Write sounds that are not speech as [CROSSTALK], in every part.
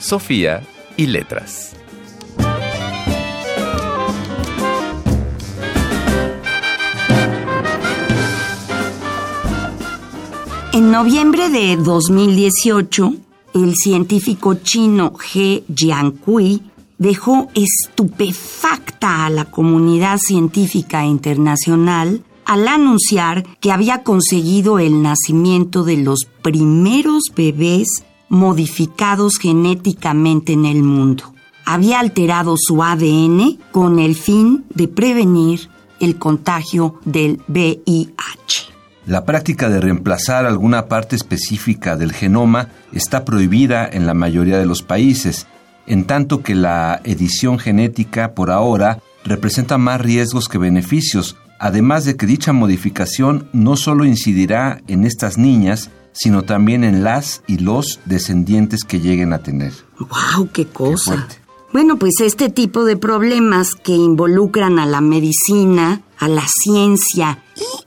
Sofía y letras. En noviembre de 2018, el científico chino He Jiankui dejó estupefacta a la comunidad científica internacional al anunciar que había conseguido el nacimiento de los primeros bebés modificados genéticamente en el mundo. Había alterado su ADN con el fin de prevenir el contagio del VIH. La práctica de reemplazar alguna parte específica del genoma está prohibida en la mayoría de los países, en tanto que la edición genética por ahora representa más riesgos que beneficios, además de que dicha modificación no solo incidirá en estas niñas, sino también en las y los descendientes que lleguen a tener. ¡Wow! ¡Qué cosa! bueno, pues este tipo de problemas que involucran a la medicina, a la ciencia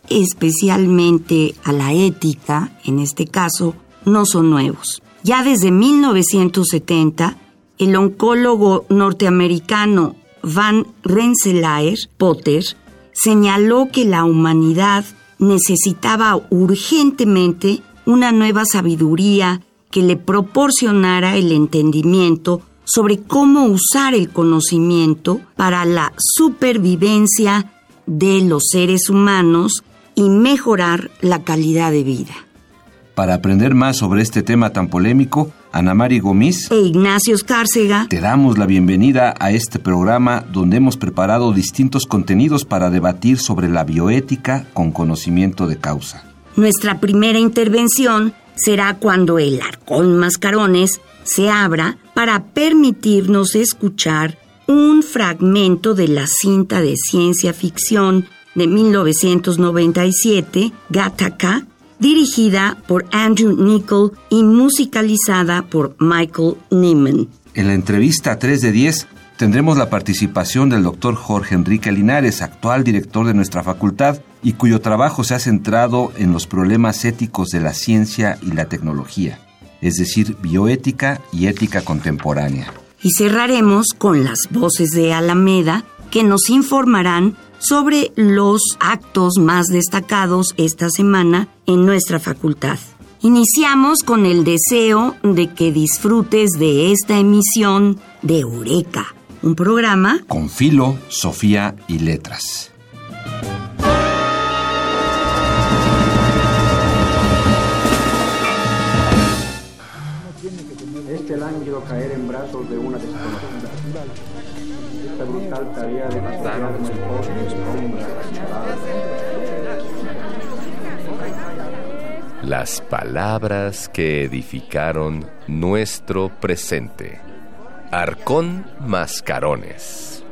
y especialmente a la ética, en este caso, no son nuevos. Ya desde 1970, el oncólogo norteamericano Van Rensselaer Potter señaló que la humanidad necesitaba urgentemente una nueva sabiduría que le proporcionara el entendimiento sobre cómo usar el conocimiento para la supervivencia de los seres humanos y mejorar la calidad de vida. Para aprender más sobre este tema tan polémico, Ana Mari Gomis e Ignacio Escárcega te damos la bienvenida a este programa donde hemos preparado distintos contenidos para debatir sobre la bioética con conocimiento de causa. Nuestra primera intervención será cuando el arcón mascarones se abra para permitirnos escuchar un fragmento de la cinta de ciencia ficción de 1997, Gattaca, dirigida por Andrew Nichol y musicalizada por Michael Nyman. En la entrevista 3 de 10 tendremos la participación del doctor Jorge Enrique Linares, actual director de nuestra facultad y cuyo trabajo se ha centrado en los problemas éticos de la ciencia y la tecnología, es decir, bioética y ética contemporánea. Y cerraremos con las voces de Alameda que nos informarán sobre los actos más destacados esta semana en nuestra facultad. Iniciamos con el deseo de que disfrutes de esta emisión de Eureka, un programa con filo, Sofía y letras. Este lánguido caer en brazos de una desconocida. Esta brutal tarea de Las palabras que edificaron nuestro presente. Arcón Mascarones.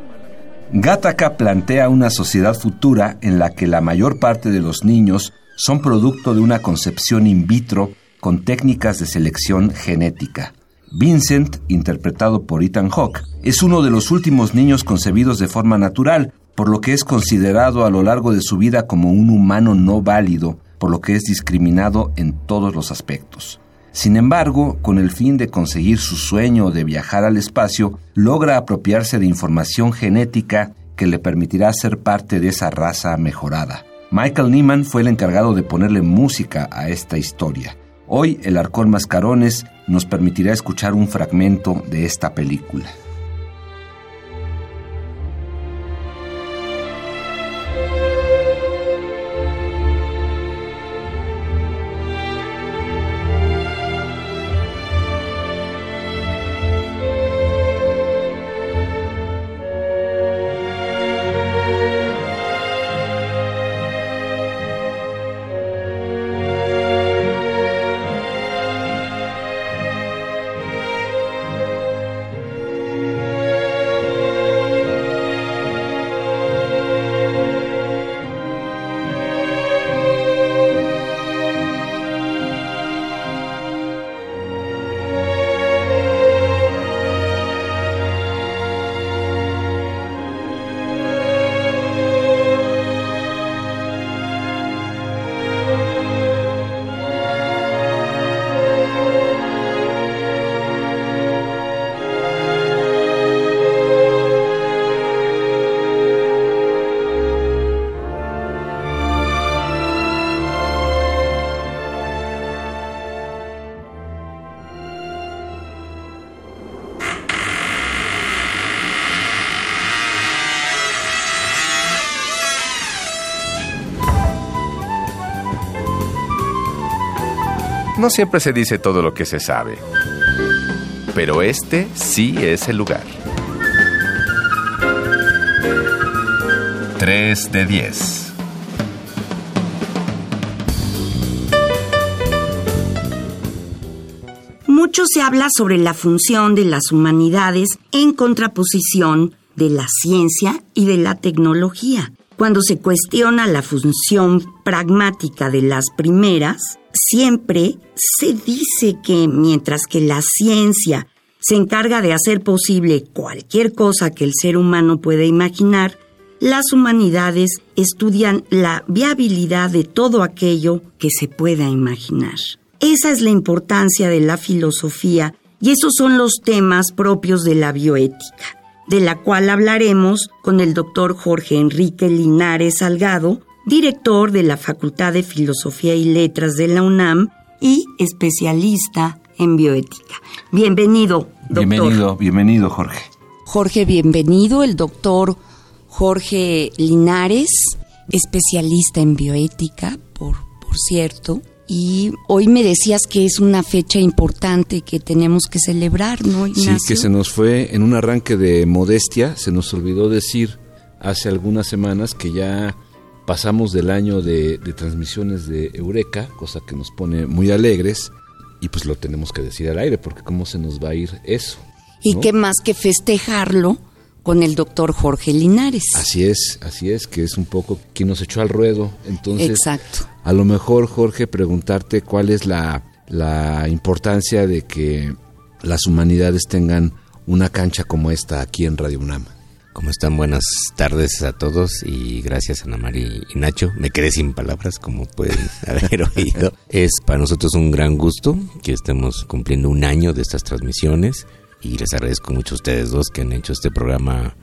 Gattaca plantea una sociedad futura en la que la mayor parte de los niños son producto de una concepción in vitro con técnicas de selección genética. Vincent, interpretado por Ethan Hawke, es uno de los últimos niños concebidos de forma natural, por lo que es considerado a lo largo de su vida como un humano no válido, por lo que es discriminado en todos los aspectos. Sin embargo, con el fin de conseguir su sueño de viajar al espacio, logra apropiarse de información genética que le permitirá ser parte de esa raza mejorada. Michael Neiman fue el encargado de ponerle música a esta historia. Hoy el Arcón Mascarones nos permitirá escuchar un fragmento de esta película. No siempre se dice todo lo que se sabe, pero este sí es el lugar. 3 de 10. Mucho se habla sobre la función de las humanidades en contraposición de la ciencia y de la tecnología. Cuando se cuestiona la función pragmática de las primeras, siempre se dice que mientras que la ciencia se encarga de hacer posible cualquier cosa que el ser humano pueda imaginar, las humanidades estudian la viabilidad de todo aquello que se pueda imaginar. Esa es la importancia de la filosofía y esos son los temas propios de la bioética, de la cual hablaremos con el doctor Jorge Enrique Linares Salgado, director de la Facultad de Filosofía y Letras de la UNAM y especialista en bioética. Bienvenido, doctor. Bienvenido, bienvenido, Jorge. Jorge, bienvenido, el doctor Jorge Linares, especialista en bioética, por, por cierto. Y hoy me decías que es una fecha importante que tenemos que celebrar, ¿no, Ignacio? Sí, que se nos fue en un arranque de modestia, se nos olvidó decir hace algunas semanas que ya pasamos del año de, de transmisiones de Eureka, cosa que nos pone muy alegres, y pues lo tenemos que decir al aire, porque cómo se nos va a ir eso. Y ¿no? qué más que festejarlo con el doctor Jorge Linares. Así es, así es, que es un poco quien nos echó al ruedo. Entonces, Exacto. a lo mejor, Jorge, preguntarte cuál es la, la importancia de que las humanidades tengan una cancha como esta aquí en Radio UNAM. ¿Cómo están? Buenas tardes a todos y gracias Ana María y Nacho. Me quedé sin palabras, como pueden [LAUGHS] haber oído. Es para nosotros un gran gusto que estemos cumpliendo un año de estas transmisiones y les agradezco mucho a ustedes dos que han hecho este programa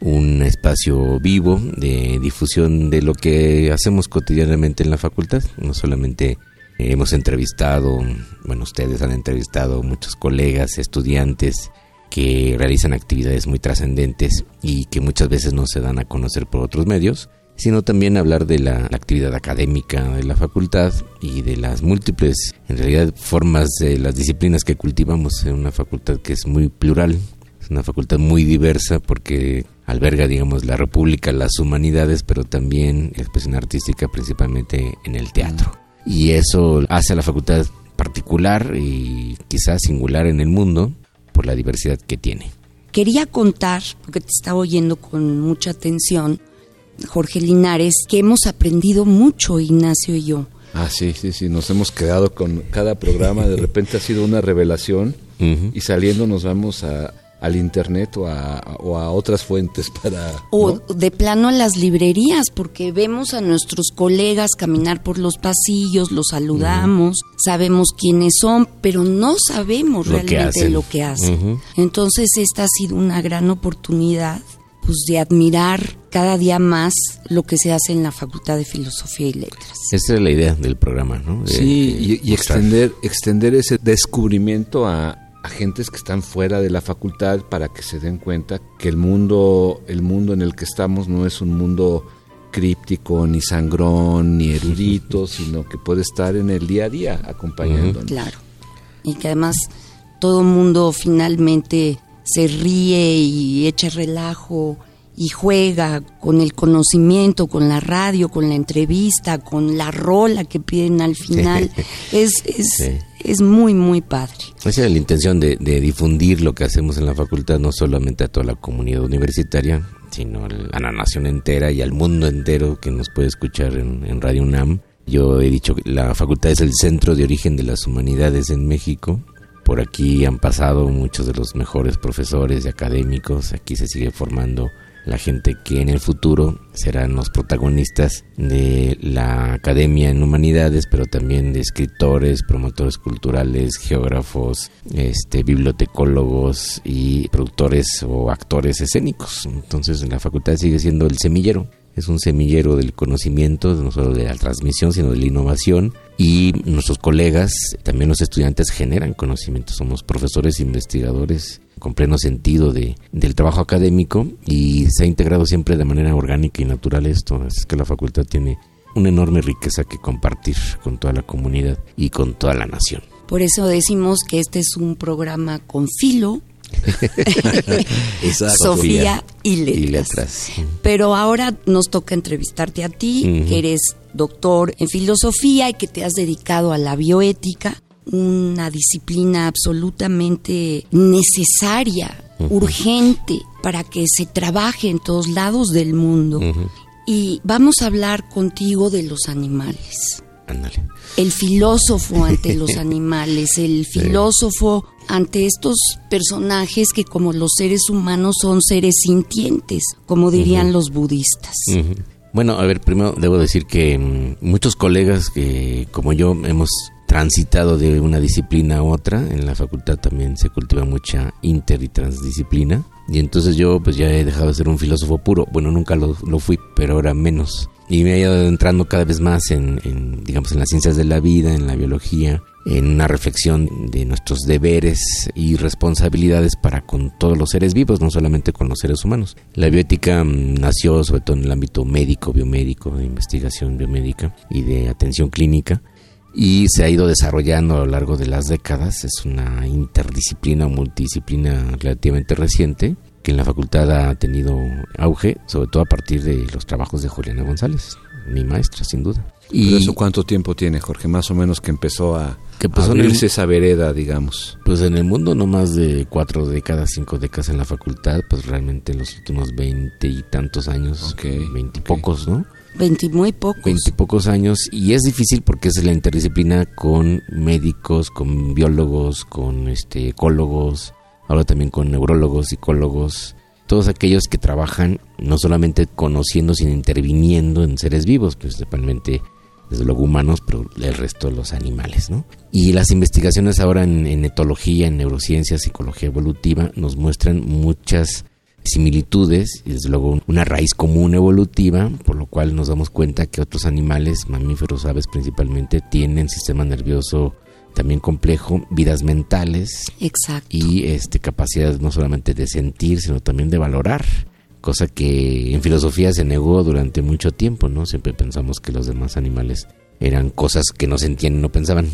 un espacio vivo de difusión de lo que hacemos cotidianamente en la facultad. No solamente hemos entrevistado, bueno, ustedes han entrevistado muchos colegas, estudiantes, que realizan actividades muy trascendentes y que muchas veces no se dan a conocer por otros medios, sino también hablar de la, actividad académica de la facultad y de las múltiples, en realidad, formas de las disciplinas que cultivamos en una facultad que es muy plural, es una facultad muy diversa porque alberga, digamos, la república, las humanidades, pero también la expresión artística, principalmente en el teatro. Y eso hace a la facultad particular y quizás singular en el mundo, por la diversidad que tiene. Quería contar, porque te estaba oyendo con mucha atención, Jorge Linares, que hemos aprendido mucho, Ignacio y yo. Ah, sí, sí, sí, nos hemos quedado con cada programa, de repente ha sido una revelación [LAUGHS] uh -huh. y saliendo nos vamos a, al internet o a, o a, otras fuentes para... O de plano a las librerías, porque vemos a nuestros colegas caminar por los pasillos, los saludamos, uh -huh. sabemos quiénes son, pero no sabemos lo realmente que lo que hacen. Uh -huh. Entonces esta ha sido una gran oportunidad pues de admirar cada día más lo que se hace en la Facultad de Filosofía y Letras. Esa es la idea del programa, ¿no? De, sí, y, y extender, extender ese descubrimiento a, a gentes que están fuera de la facultad para que se den cuenta que el mundo, el mundo en el que estamos no es un mundo críptico, ni sangrón, ni erudito, [LAUGHS] sino que puede estar en el día a día acompañándonos. Uh -huh. Claro. Y que además todo el mundo finalmente se ríe y echa relajo y juega con el conocimiento, con la radio, con la entrevista, con la rola que piden al final. [LAUGHS] es, es, sí. Es muy, muy padre. Esa es la intención de, de, difundir lo que hacemos en la facultad, no solamente a toda la comunidad universitaria, sino a la nación entera y al mundo entero que nos puede escuchar en, en Radio UNAM. Yo he dicho que la facultad es el centro de origen de las humanidades en México por aquí han pasado muchos de los mejores profesores y académicos. Aquí se sigue formando la gente que en el futuro serán los protagonistas de la academia en humanidades, pero también de escritores, promotores culturales, geógrafos, este, bibliotecólogos y productores o actores escénicos. Entonces la facultad sigue siendo el semillero es un semillero del conocimiento, no solo de la transmisión, sino de la innovación. Y nuestros colegas, también los estudiantes, generan conocimiento. Somos profesores investigadores con pleno sentido de, del trabajo académico y se ha integrado siempre de manera orgánica y natural esto. Es que la facultad tiene una enorme riqueza que compartir con toda la comunidad y con toda la nación. Por eso decimos que este es un programa con filo, [LAUGHS] Sofía y letras. Pero ahora nos toca entrevistarte a ti, que eres doctor en filosofía y que te has dedicado a la bioética, una disciplina absolutamente necesaria, urgente, para que se trabaje en todos lados del mundo. Y vamos a hablar contigo de los animales. El filósofo ante [LAUGHS] los animales, el filósofo ante estos personajes que como los seres humanos son seres sintientes, como dirían los budistas. Bueno, a ver, primero debo decir que mm, muchos colegas que como yo hemos transitado de una disciplina a otra, en la facultad también se cultiva mucha inter y transdisciplina, y entonces yo pues ya he dejado de ser un filósofo puro, bueno, nunca lo, lo fui, pero ahora menos, y me he ido entrando cada vez más en, en, digamos, en las ciencias de la vida, en la biología, en una reflexión de nuestros deberes y responsabilidades para con todos los seres vivos, no solamente con los seres humanos. La bioética mm, nació sobre todo en el ámbito médico, biomédico, de investigación biomédica y de atención clínica y se ha ido desarrollando a lo largo de las décadas. Es una interdisciplina o multidisciplina relativamente reciente que en la facultad ha tenido auge, sobre todo a partir de los trabajos de Juliana González, mi maestra, sin duda. ¿Y eso cuánto tiempo tiene, Jorge? Más o menos que empezó a, que abrirse esa vereda, digamos. Pues en el mundo no más de cuatro décadas, cinco décadas en la facultad, pues realmente en los últimos veinte y tantos años, veinte y pocos, ¿no? Veinti muy pocos. Veinte pocos años y es difícil porque es la interdisciplina con médicos, con biólogos, con este ecólogos, ahora también con neurólogos, psicólogos, todos aquellos que trabajan no solamente conociendo, sino interviniendo en seres vivos, principalmente desde luego humanos, pero el resto de los animales, ¿no? Y las investigaciones ahora en, etología, en neurociencia, psicología evolutiva, nos muestran muchas similitudes y desde luego una raíz común evolutiva, por lo cual nos damos cuenta que otros animales, mamíferos, aves principalmente, tienen sistema nervioso también complejo, vidas mentales Exacto. y este capacidad no solamente de sentir, sino también de valorar cosa que en filosofía se negó durante mucho tiempo, ¿no? Siempre pensamos que los demás animales eran cosas que no sentían y no pensaban.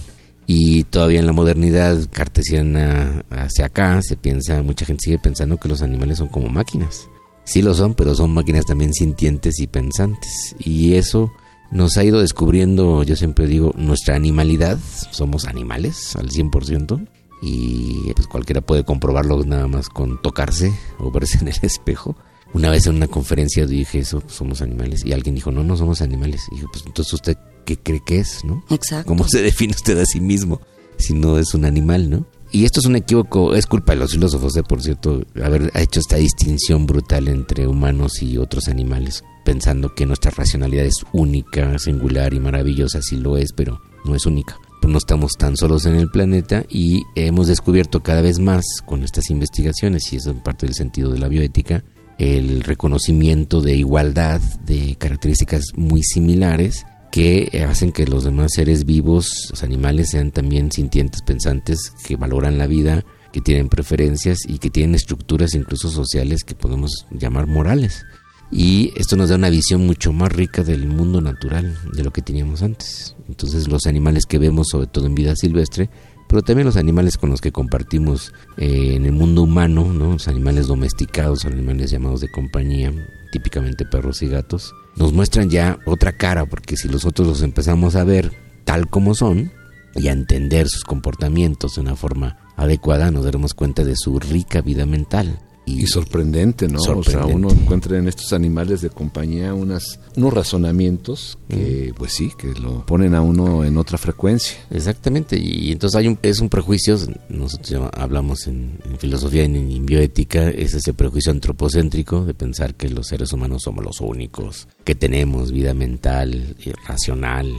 Y todavía en la modernidad cartesiana hacia acá se piensa, mucha gente sigue pensando que los animales son como máquinas. Sí lo son, pero son máquinas también sintientes y pensantes. Y eso nos ha ido descubriendo, yo siempre digo, nuestra animalidad. Somos animales al 100%. Y pues cualquiera puede comprobarlo nada más con tocarse o verse en el [LAUGHS] espejo. Una vez en una conferencia dije eso, somos animales. Y alguien dijo, no, no somos animales. Y dije, pues entonces usted, ¿qué cree que es, no? Exacto. ¿Cómo se define usted a sí mismo si no es un animal, no? Y esto es un equívoco, es culpa de los filósofos, ¿eh? por cierto, haber hecho esta distinción brutal entre humanos y otros animales, pensando que nuestra racionalidad es única, singular y maravillosa, sí lo es, pero no es única. Pues no estamos tan solos en el planeta y hemos descubierto cada vez más con estas investigaciones, y eso es parte del sentido de la bioética, el reconocimiento de igualdad de características muy similares que hacen que los demás seres vivos, los animales, sean también sintientes, pensantes, que valoran la vida, que tienen preferencias y que tienen estructuras incluso sociales que podemos llamar morales. Y esto nos da una visión mucho más rica del mundo natural de lo que teníamos antes. Entonces los animales que vemos, sobre todo en vida silvestre, pero también los animales con los que compartimos eh, en el mundo humano, ¿no? los animales domesticados, animales llamados de compañía, típicamente perros y gatos, nos muestran ya otra cara, porque si nosotros los empezamos a ver tal como son y a entender sus comportamientos de una forma adecuada, nos daremos cuenta de su rica vida mental. Y, sorprendente, ¿no? O sea, uno encuentra en estos animales de compañía unas, unos razonamientos que, pues sí, que lo ponen a uno en otra frecuencia. Exactamente, y entonces hay un, es un prejuicio, nosotros hablamos en, filosofía y en, bioética, es ese prejuicio antropocéntrico de pensar que los seres humanos somos los únicos, que tenemos vida mental, y racional,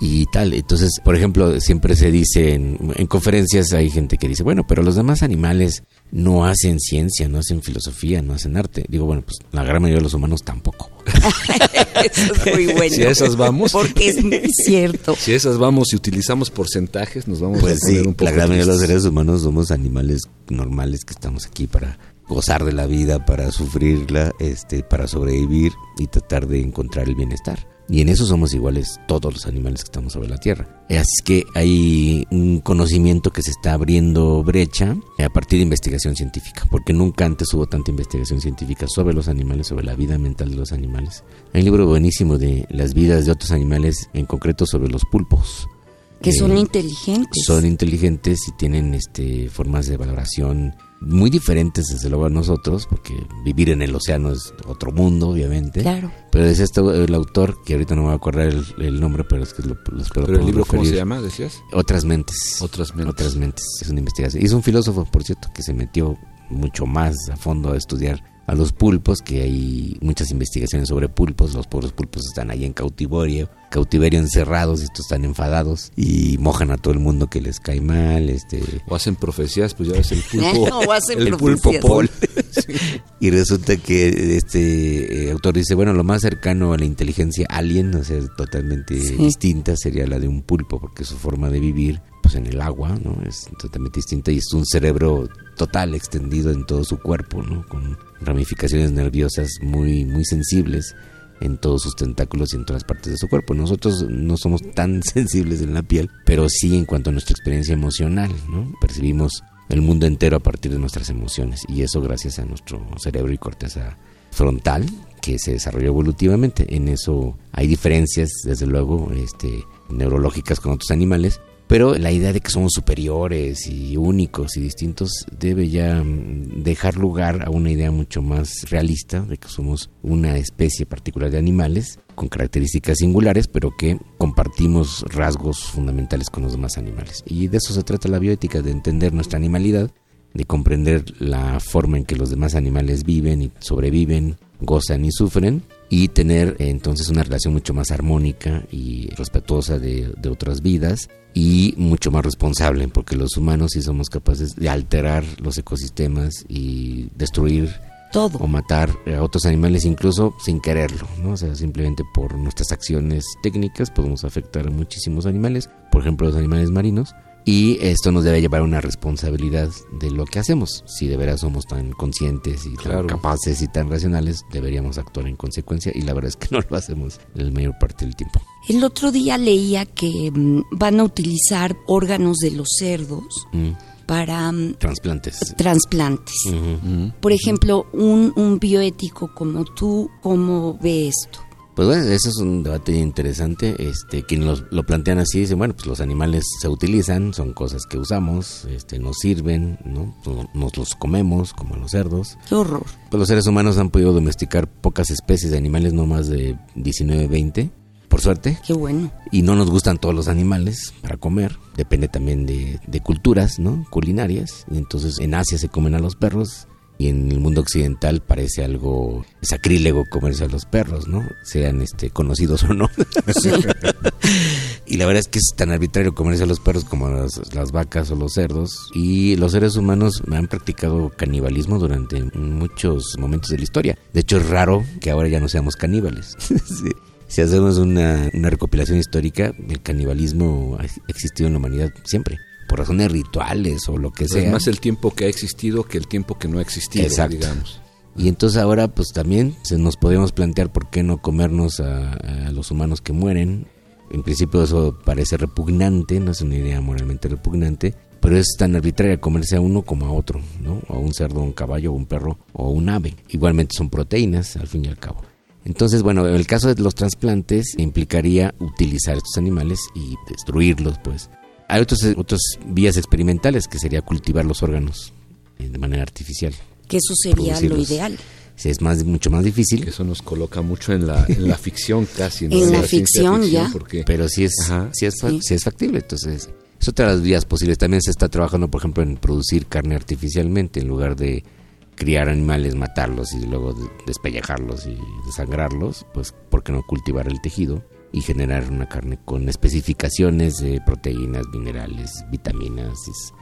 y tal. Entonces, por ejemplo, siempre se dice en, en, conferencias hay gente que dice, bueno, pero los demás animales no hacen ciencia, no hacen filosofía, no hacen arte. Digo, bueno, pues la gran mayoría de los humanos tampoco. [LAUGHS] Eso es muy bueno. Si a esas vamos. Porque es muy [LAUGHS] cierto. Si a esas vamos y utilizamos porcentajes, nos vamos pues a poner un poco. La gran mayoría de los seres humanos somos animales normales que estamos aquí para gozar de la vida, para sufrirla, este, para sobrevivir y tratar de encontrar el bienestar. Y en eso somos iguales todos los animales que estamos sobre la Tierra. Así que hay un conocimiento que se está abriendo brecha a partir de investigación científica, porque nunca antes hubo tanta investigación científica sobre los animales, sobre la vida mental de los animales. Hay un libro buenísimo de las vidas de otros animales, en concreto sobre los pulpos. Que son inteligentes. Son inteligentes y tienen este, formas de valoración muy diferentes desde luego a nosotros, porque vivir en el océano es otro mundo, obviamente. Claro. Pero es esto el autor, que ahorita no me voy a acordar el, nombre, pero es que lo, espero ¿Pero el libro cómo se llama, decías? Otras mentes. Otras mentes. Otras mentes. Es una investigación. Y es un filósofo, por cierto, que se metió mucho más a fondo a estudiar a los pulpos, que hay muchas investigaciones sobre pulpos, los pobres pulpos están ahí en cautiverio, cautiverio encerrados, y estos están enfadados y mojan a todo el mundo que les cae mal, este. O hacen profecías, pues ya ves el pulpo, [LAUGHS] o hacen el pulpo Paul. [LAUGHS] [LAUGHS] Y resulta que este eh, autor dice, bueno, lo más cercano a la inteligencia alien, o sea, totalmente distinta sería la de un pulpo porque su forma de vivir pues en el agua, ¿no? Es totalmente distinta y es un cerebro total extendido en todo su cuerpo, ¿no? Con ramificaciones nerviosas muy, muy sensibles en todos sus tentáculos y en todas partes de su cuerpo. Nosotros no somos tan [LAUGHS] sensibles en la piel, pero sí en cuanto a nuestra experiencia emocional, ¿no? Percibimos el mundo entero a partir de nuestras emociones y eso gracias a nuestro cerebro y corteza frontal que se desarrolló evolutivamente. En eso hay diferencias, desde luego, este, neurológicas con otros animales, pero la idea de que somos superiores y únicos y distintos debe ya mm, dejar lugar a una idea mucho más realista de que somos una especie particular de animales con características singulares, pero que compartimos rasgos fundamentales con los demás animales. Y de eso se trata la bioética, de entender nuestra animalidad, de comprender la forma en que los demás animales viven y sobreviven, gozan y sufren, y tener entonces una relación mucho más armónica y respetuosa de, otras vidas y mucho más responsable, porque los humanos sí somos capaces de alterar los ecosistemas y destruir todo o matar a otros animales incluso sin quererlo, ¿no? O sea, simplemente por nuestras acciones técnicas podemos afectar a muchísimos animales, por ejemplo, los animales marinos y esto nos debe llevar a una responsabilidad de lo que hacemos. Si de veras somos tan conscientes y tan capaces y tan racionales, deberíamos actuar en consecuencia y la verdad es que [LAUGHS] no lo hacemos la mayor parte del tiempo. El otro día leía que mm, van a utilizar órganos de los cerdos. Mm. para mm, trasplantes. Trasplantes. Por ejemplo, un, un bioético como tú, ¿cómo ve esto? Pues bueno, ese es un debate interesante. Este, quienes lo, plantean así dicen, bueno, pues los animales se utilizan, son cosas que usamos, este, nos sirven, ¿no? Nos los comemos, como los cerdos. Qué horror. Pues los seres humanos han podido domesticar pocas especies de animales, no más de 19, 20 por suerte. Qué bueno. Y no nos gustan todos los animales para comer. Depende también de, de, culturas, ¿no? Culinarias. Y entonces en Asia se comen a los perros, y en el mundo occidental parece algo sacrílego comerse a los perros, ¿no? Sean este conocidos o no. [LAUGHS] y la verdad es que es tan arbitrario comerse a los perros como las, las, vacas o los cerdos. Y los seres humanos han practicado canibalismo durante muchos momentos de la historia. De hecho, es raro que ahora ya no seamos caníbales. [LAUGHS] Si hacemos una, una recopilación histórica, el canibalismo ha existido en la humanidad siempre por razones rituales o lo que sea. Es más el tiempo que ha existido que el tiempo que no ha existido, digamos. Y entonces ahora pues también se nos podemos plantear por qué no comernos a, los humanos que mueren. En principio eso parece repugnante, no es una idea moralmente repugnante, pero es tan arbitraria comerse a uno como a otro, ¿no? A un cerdo, un caballo, un perro o un ave. Igualmente son proteínas, al fin y al cabo. Entonces, bueno, el caso de los trasplantes implicaría utilizar estos animales y destruirlos, pues, hay otras otros vías experimentales que sería cultivar los órganos eh, de manera artificial. Que eso sería lo ideal. Sí, es más, mucho más difícil. Eso nos coloca mucho en la, en la ficción casi. En la, ficción, ya. Pero sí es, sí. es, sí es factible. Entonces, es otra de las vías posibles. También se está trabajando, por ejemplo, en producir carne artificialmente en lugar de criar animales, matarlos y luego despellejarlos y desangrarlos. Pues, ¿por qué no cultivar el tejido? Y generar una carne con especificaciones de proteínas, minerales, vitaminas,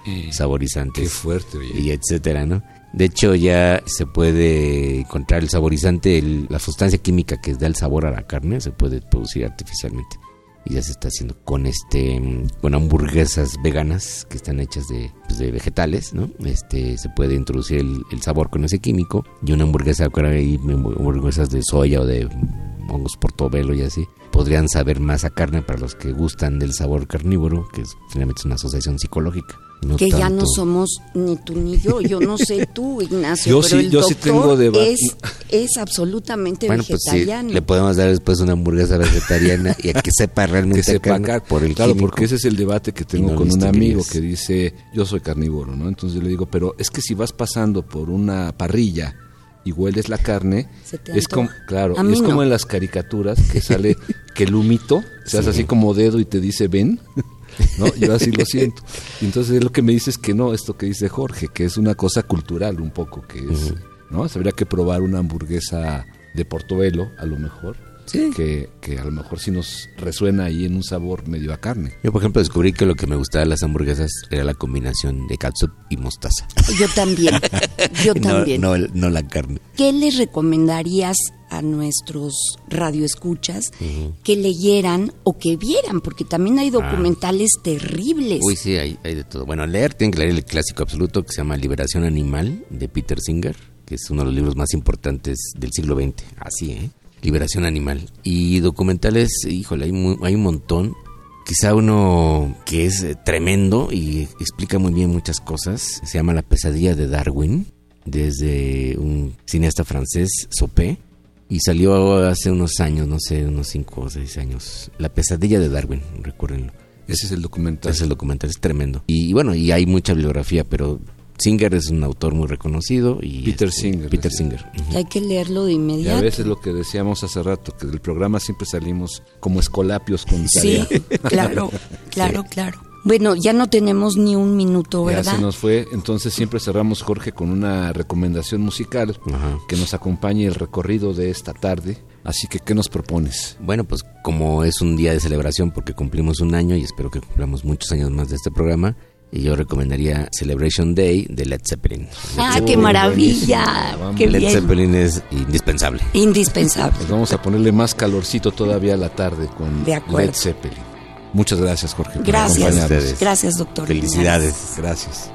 eh, saborizantes. fuerte, Y etcétera, ¿no? De hecho, ya se puede encontrar el saborizante, la sustancia química que da el sabor a la carne, se puede producir artificialmente. Y ya se está haciendo con este con hamburguesas veganas que están hechas de, pues, de vegetales, ¿no? Este se puede introducir el, sabor con ese químico y una hamburguesa, hay hamburguesas de soya o de hongos portobelo y así, podrían saber más a carne para los que gustan del sabor carnívoro, que es, finalmente es una asociación psicológica. que ya no somos ni tú ni yo, yo no sé tú, [LAUGHS] Ignacio, yo pero sí, el yo doctor sí tengo debate. es, es absolutamente bueno, pues sí, vegetariano. le podemos dar después una hamburguesa vegetariana y a que sepa realmente que sepa carne car- por el claro, químico. porque ese es el debate que tengo no con un amigo que dice, yo soy carnívoro, ¿no? Entonces yo le digo, pero es que si vas pasando por una parrilla y hueles la carne, Se te es como, claro, es como no. en las caricaturas que sale [LAUGHS] que el humito se hace así como dedo y te dice ven. ¿No? Yo así lo siento. Y entonces lo que me dice es que no, esto que dice Jorge, que es una cosa cultural un poco, que es, ¿no? Se habría que probar una hamburguesa de Portobelo, a lo mejor, Sí. que, que a lo mejor sí nos resuena ahí en un sabor medio a carne. Yo, por ejemplo, descubrí que lo que me gustaba de las hamburguesas era la combinación de catsup y mostaza. Yo también, yo [LAUGHS] No- también. No, el- no la carne. ¿Qué les recomendarías a nuestros radioescuchas que leyeran o que vieran? Porque también hay documentales terribles. Ah. Uy, sí, hay, hay de todo. Bueno, leer, tienen que leer el clásico absoluto que se llama Liberación Animal de Peter Singer, que es uno de los libros más importantes del siglo XX. Así, ¿eh? Liberación Animal. Y documentales, híjole, hay, un montón. Quizá uno que es eh, tremendo y explica muy bien muchas cosas. Se llama La pesadilla de Darwin, desde un cineasta francés, Sopé. Y salió hace unos años, no sé, unos 5 o 6 años. La pesadilla de Darwin, recuérdenlo. Ese es el documental. Ese es el documental, es tremendo. Y, bueno, y hay mucha bibliografía, pero Singer es un autor muy reconocido. y Peter este, Singer, Peter sí. Singer. Hay que leerlo de Y a inmediato. veces lo que decíamos hace rato, que del programa siempre salimos como escolapios con Sí, tarea. [LAUGHS] claro, [LAUGHS] claro, claro. Bueno, ya no tenemos ni un minuto, Ya ¿verdad? se nos fue, entonces siempre cerramos Jorge con una recomendación musical Ajá. que nos acompañe el recorrido de esta tarde. Así que, ¿qué nos propones? Bueno, pues como es un día de celebración porque cumplimos un año y espero que cumplamos muchos años más de este programa, yo recomendaría Celebration Day de Led Zeppelin. ¡Ah, Uy, qué maravilla! ¡Qué Led bien! Zeppelin es indispensable. Indispensable. Pues vamos a ponerle más calorcito todavía a la tarde con De. Led Zeppelin. Muchas gracias, Jorge, por Gracias, acompañarnos. ustedes. gracias, doctor. Felicidades. Gracias.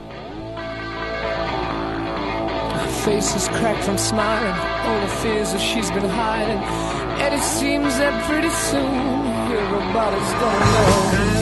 face is cracked from smiling, all the fears that she's been hiding. And it seems that pretty soon everybody's gonna know.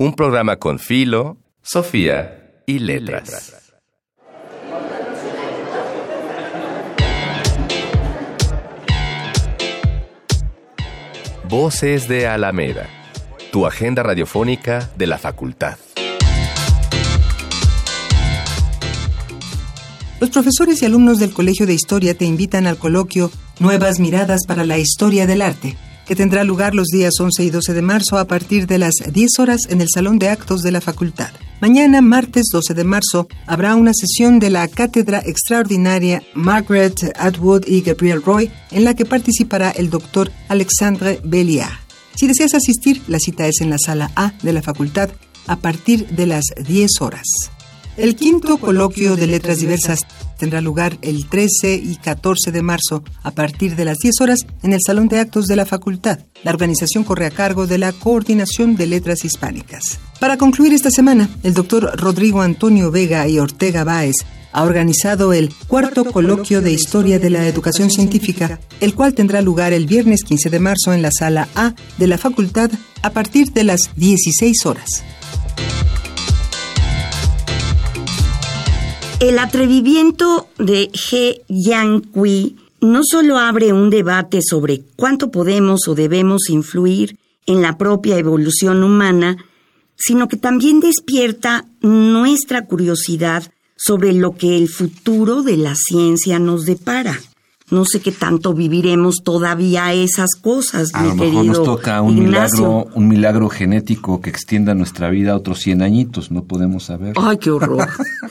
Un programa con Filo, Sofía y Letras. Voces de Alameda, tu agenda radiofónica de la facultad. Los profesores y alumnos del Colegio de Historia te invitan al coloquio Nuevas Miradas para la Historia del Arte, que tendrá lugar los días 11 y 12 de marzo a partir de las 10 horas en el Salón de Actos de la Facultad. Mañana, martes 12 de marzo, habrá una sesión de la Cátedra Extraordinaria Margaret Atwood y Gabriel Roy, en la que participará el doctor Alexandre Belliard. Si deseas asistir, la cita es en la sala A de la facultad a partir de las 10 horas. El quinto coloquio de letras diversas tendrá lugar el 13 y 14 de marzo a partir de las 10 horas en el Salón de Actos de la Facultad. La organización corre a cargo de la Coordinación de Letras Hispánicas. Para concluir esta semana, el doctor Rodrigo Antonio Vega y Ortega Báez ha organizado el cuarto coloquio de Historia de la Educación Científica, el cual tendrá lugar el viernes 15 de marzo en la sala A de la facultad a partir de las 16 horas. El atrevimiento de He Yang-Kui no solo abre un debate sobre cuánto podemos o debemos influir en la propia evolución humana, sino que también despierta nuestra curiosidad sobre lo que el futuro de la ciencia nos depara. No sé qué tanto viviremos todavía esas cosas, A mi lo mejor querido nos toca un Ignacio. milagro, un milagro genético que extienda nuestra vida a otros 100 añitos, no podemos saber. Ay, qué horror.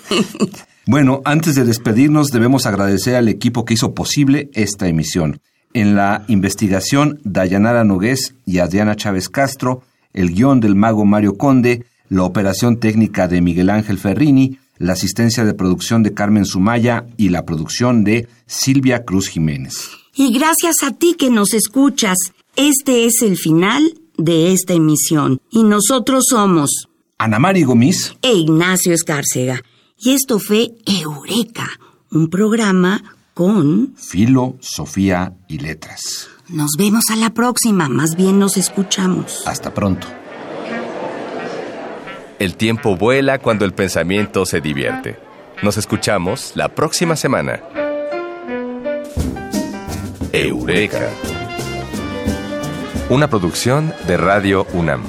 [LAUGHS] Bueno, antes de despedirnos debemos agradecer al equipo que hizo posible esta emisión. En la investigación, Dayanara Nogués y Adriana Chávez Castro, el guion del mago Mario Conde, la operación técnica de Miguel Ángel Ferrini, la asistencia de producción de Carmen Sumaya y la producción de Silvia Cruz Jiménez. Y gracias a ti que nos escuchas, este es el final de esta emisión. Y nosotros somos Ana Mari Gomis, e Ignacio Escárcega. Y esto fue Eureka, un programa con... Filo, Sofía y Letras. Nos vemos a la próxima, más bien nos escuchamos. Hasta pronto. El tiempo vuela cuando el pensamiento se divierte. Nos escuchamos la próxima semana. Eureka. Una producción de Radio UNAM.